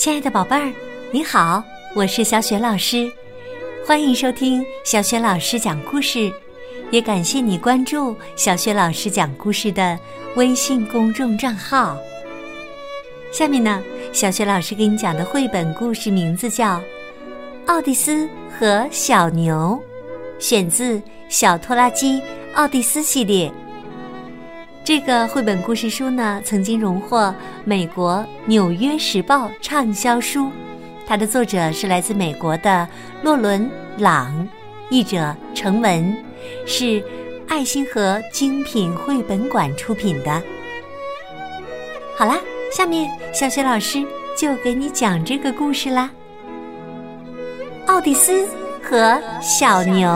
亲爱的宝贝儿，你好，我是小雪老师，欢迎收听小雪老师讲故事，也感谢你关注小雪老师讲故事的微信公众账号。下面呢，小雪老师给你讲的绘本故事名字叫《奥蒂斯和小牛》，选自《小拖拉机奥蒂斯》系列。这个绘本故事书呢，曾经荣获美国《纽约时报》畅销书。它的作者是来自美国的洛伦·朗，译者程文，是爱心和精品绘本馆出品的。好啦，下面小雪老师就给你讲这个故事啦，《奥蒂斯和小牛》。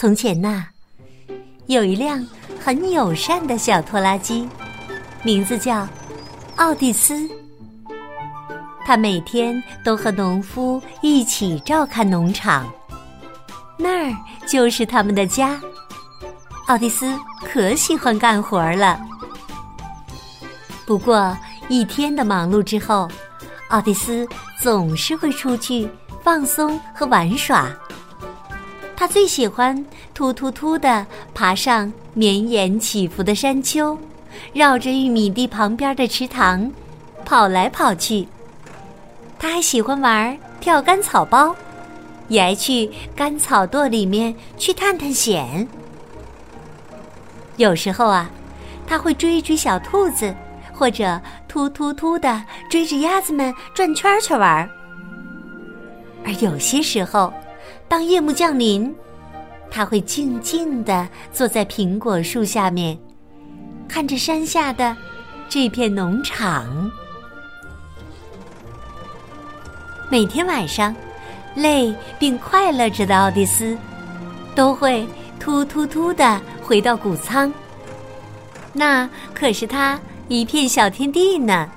从前呐，有一辆很友善的小拖拉机，名字叫奥蒂斯。他每天都和农夫一起照看农场，那儿就是他们的家。奥蒂斯可喜欢干活了。不过一天的忙碌之后，奥蒂斯总是会出去放松和玩耍。他最喜欢突突突的爬上绵延起伏的山丘，绕着玉米地旁边的池塘跑来跑去。他还喜欢玩跳干草包，也爱去干草垛里面去探探险。有时候啊，他会追追小兔子，或者突突突的追着鸭子们转圈圈玩。而有些时候，当夜幕降临，他会静静地坐在苹果树下面，看着山下的这片农场。每天晚上，累并快乐着的奥蒂斯，都会突突突地回到谷仓。那可是他一片小天地呢。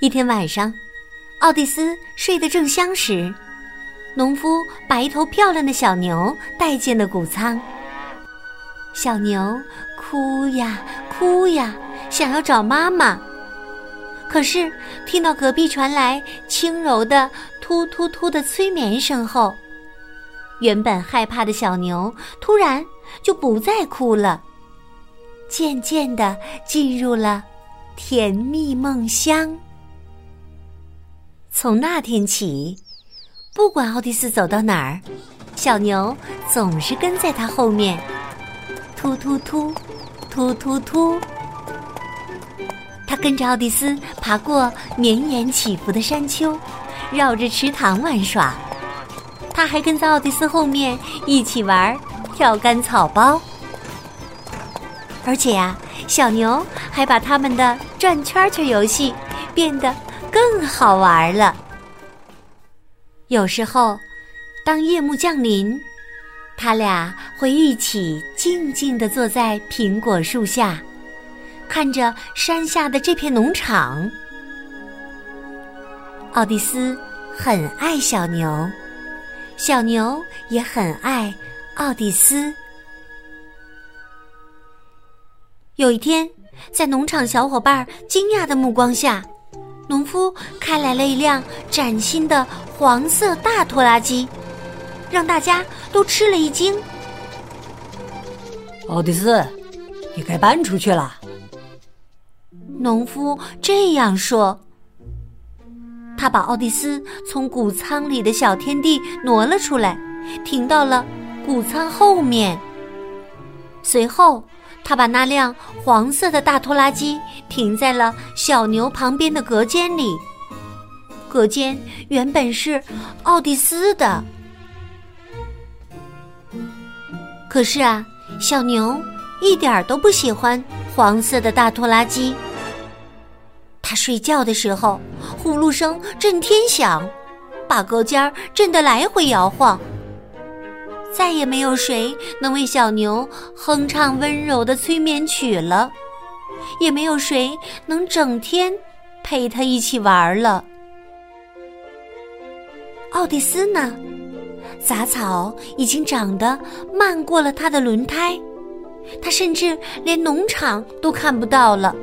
一天晚上，奥蒂斯睡得正香时。农夫把一头漂亮的小牛带进了谷仓。小牛哭呀哭呀，想要找妈妈。可是听到隔壁传来轻柔的突突突的催眠声后，原本害怕的小牛突然就不再哭了，渐渐的进入了甜蜜梦乡。从那天起。不管奥蒂斯走到哪儿，小牛总是跟在他后面，突突突，突突突。他跟着奥蒂斯爬过绵延起伏的山丘，绕着池塘玩耍。他还跟在奥蒂斯后面一起玩跳干草包。而且呀，小牛还把他们的转圈圈游戏变得更好玩了。有时候，当夜幕降临，他俩会一起静静地坐在苹果树下，看着山下的这片农场。奥蒂斯很爱小牛，小牛也很爱奥蒂斯。有一天，在农场小伙伴惊讶的目光下。农夫开来了一辆崭新的黄色大拖拉机，让大家都吃了一惊。奥迪斯，你该搬出去了。农夫这样说。他把奥迪斯从谷仓里的小天地挪了出来，停到了谷仓后面。随后。他把那辆黄色的大拖拉机停在了小牛旁边的隔间里。隔间原本是奥蒂斯的，可是啊，小牛一点都不喜欢黄色的大拖拉机。他睡觉的时候，呼噜声震天响，把隔间震得来回摇晃。再也没有谁能为小牛哼唱温柔的催眠曲了，也没有谁能整天陪他一起玩了。奥蒂斯呢？杂草已经长得漫过了他的轮胎，他甚至连农场都看不到了。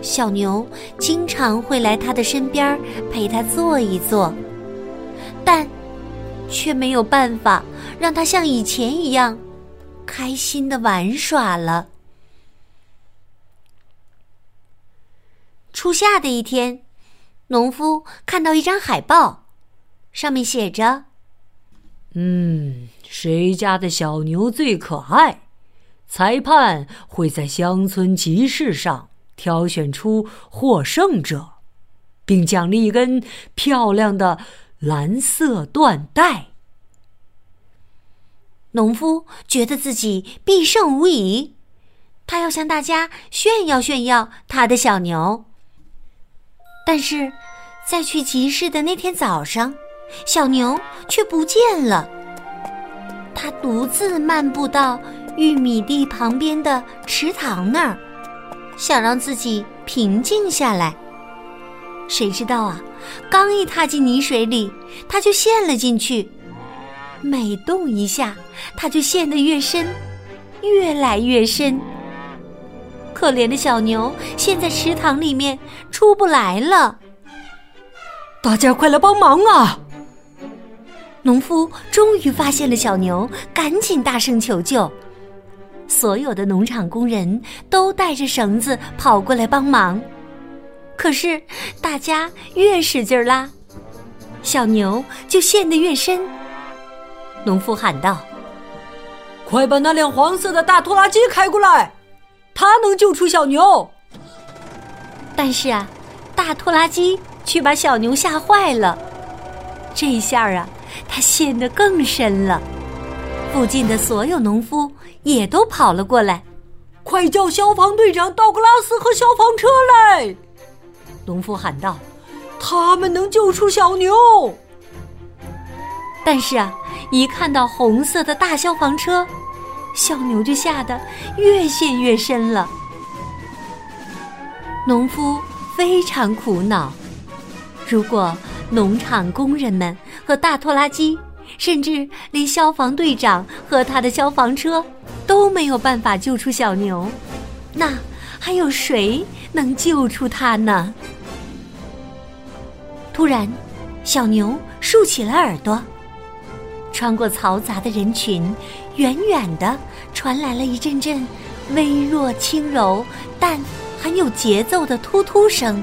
小牛经常会来他的身边陪他坐一坐，但却没有办法让他像以前一样开心的玩耍了。初夏的一天，农夫看到一张海报，上面写着：“嗯，谁家的小牛最可爱？裁判会在乡村集市上。”挑选出获胜者，并奖励一根漂亮的蓝色缎带。农夫觉得自己必胜无疑，他要向大家炫耀炫耀他的小牛。但是，在去集市的那天早上，小牛却不见了。他独自漫步到玉米地旁边的池塘那儿。想让自己平静下来，谁知道啊？刚一踏进泥水里，它就陷了进去。每动一下，它就陷得越深，越来越深。可怜的小牛陷在池塘里面出不来了。大家快来帮忙啊！农夫终于发现了小牛，赶紧大声求救。所有的农场工人都带着绳子跑过来帮忙，可是大家越使劲拉，小牛就陷得越深。农夫喊道：“快把那辆黄色的大拖拉机开过来，它能救出小牛。”但是啊，大拖拉机却把小牛吓坏了，这一下啊，它陷得更深了。附近的所有农夫也都跑了过来，快叫消防队长道格拉斯和消防车来！农夫喊道：“他们能救出小牛。”但是啊，一看到红色的大消防车，小牛就吓得越陷越深了。农夫非常苦恼，如果农场工人们和大拖拉机。甚至连消防队长和他的消防车都没有办法救出小牛，那还有谁能救出他呢？突然，小牛竖起了耳朵，穿过嘈杂的人群，远远的传来了一阵阵微弱、轻柔但很有节奏的突突声。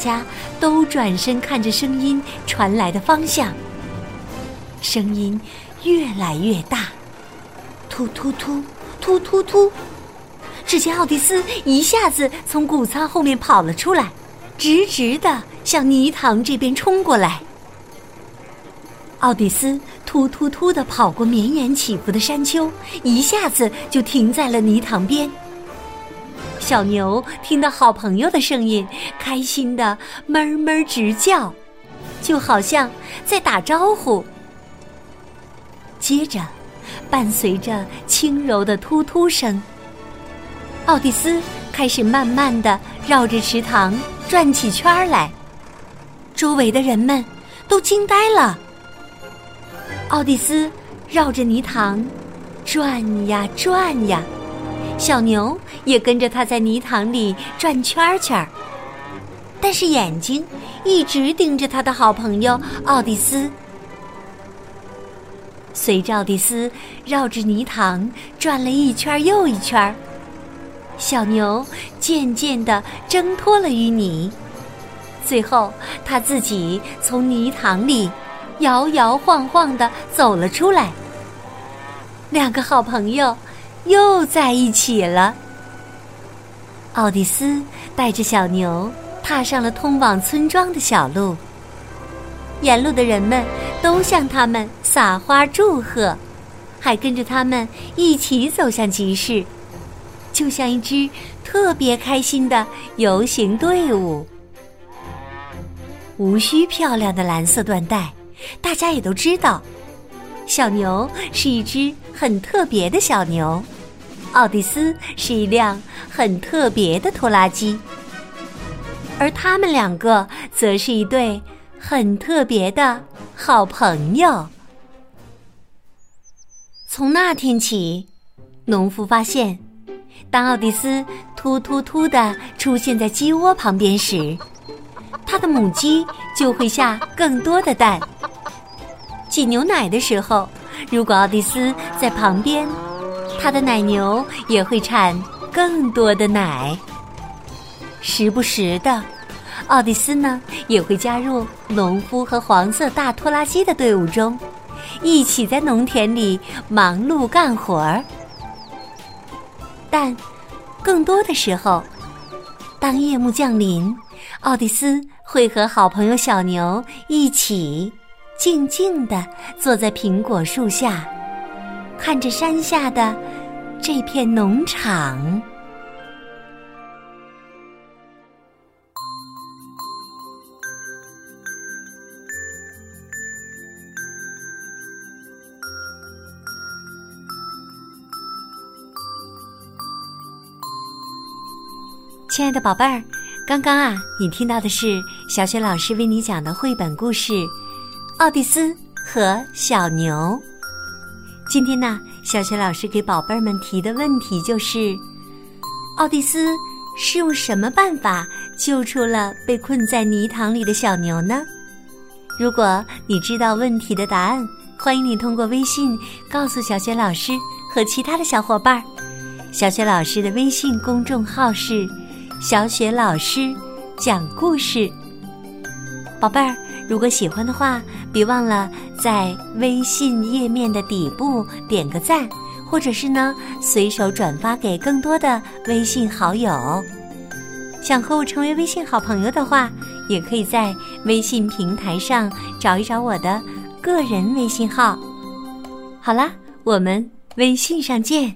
家都转身看着声音传来的方向。声音越来越大，突突突，突突突！只见奥迪斯一下子从谷仓后面跑了出来，直直的向泥塘这边冲过来。奥迪斯突突突的跑过绵延起伏的山丘，一下子就停在了泥塘边。小牛听到好朋友的声音，开心的哞哞直叫，就好像在打招呼。接着，伴随着轻柔的突突声，奥蒂斯开始慢慢的绕着池塘转起圈来。周围的人们都惊呆了。奥蒂斯绕着泥塘转呀转呀，小牛也跟着他在泥塘里转圈圈，但是眼睛一直盯着他的好朋友奥蒂斯。随着奥蒂斯绕着泥塘转了一圈又一圈，小牛渐渐地挣脱了淤泥，最后他自己从泥塘里摇摇晃晃地走了出来。两个好朋友又在一起了。奥蒂斯带着小牛踏上了通往村庄的小路，沿路的人们。都向他们撒花祝贺，还跟着他们一起走向集市，就像一支特别开心的游行队伍。无需漂亮的蓝色缎带，大家也都知道，小牛是一只很特别的小牛，奥蒂斯是一辆很特别的拖拉机，而他们两个则是一对很特别的。好朋友。从那天起，农夫发现，当奥蒂斯突突突的出现在鸡窝旁边时，他的母鸡就会下更多的蛋。挤牛奶的时候，如果奥蒂斯在旁边，他的奶牛也会产更多的奶。时不时的，奥蒂斯呢也会加入农夫和黄色大拖拉机的队伍中，一起在农田里忙碌干活儿。但更多的时候，当夜幕降临，奥蒂斯会和好朋友小牛一起静静地坐在苹果树下，看着山下的这片农场。亲爱的宝贝儿，刚刚啊，你听到的是小雪老师为你讲的绘本故事《奥蒂斯和小牛》。今天呢，小雪老师给宝贝儿们提的问题就是：奥蒂斯是用什么办法救出了被困在泥塘里的小牛呢？如果你知道问题的答案，欢迎你通过微信告诉小雪老师和其他的小伙伴儿。小雪老师的微信公众号是。小雪老师讲故事，宝贝儿，如果喜欢的话，别忘了在微信页面的底部点个赞，或者是呢，随手转发给更多的微信好友。想和我成为微信好朋友的话，也可以在微信平台上找一找我的个人微信号。好啦，我们微信上见。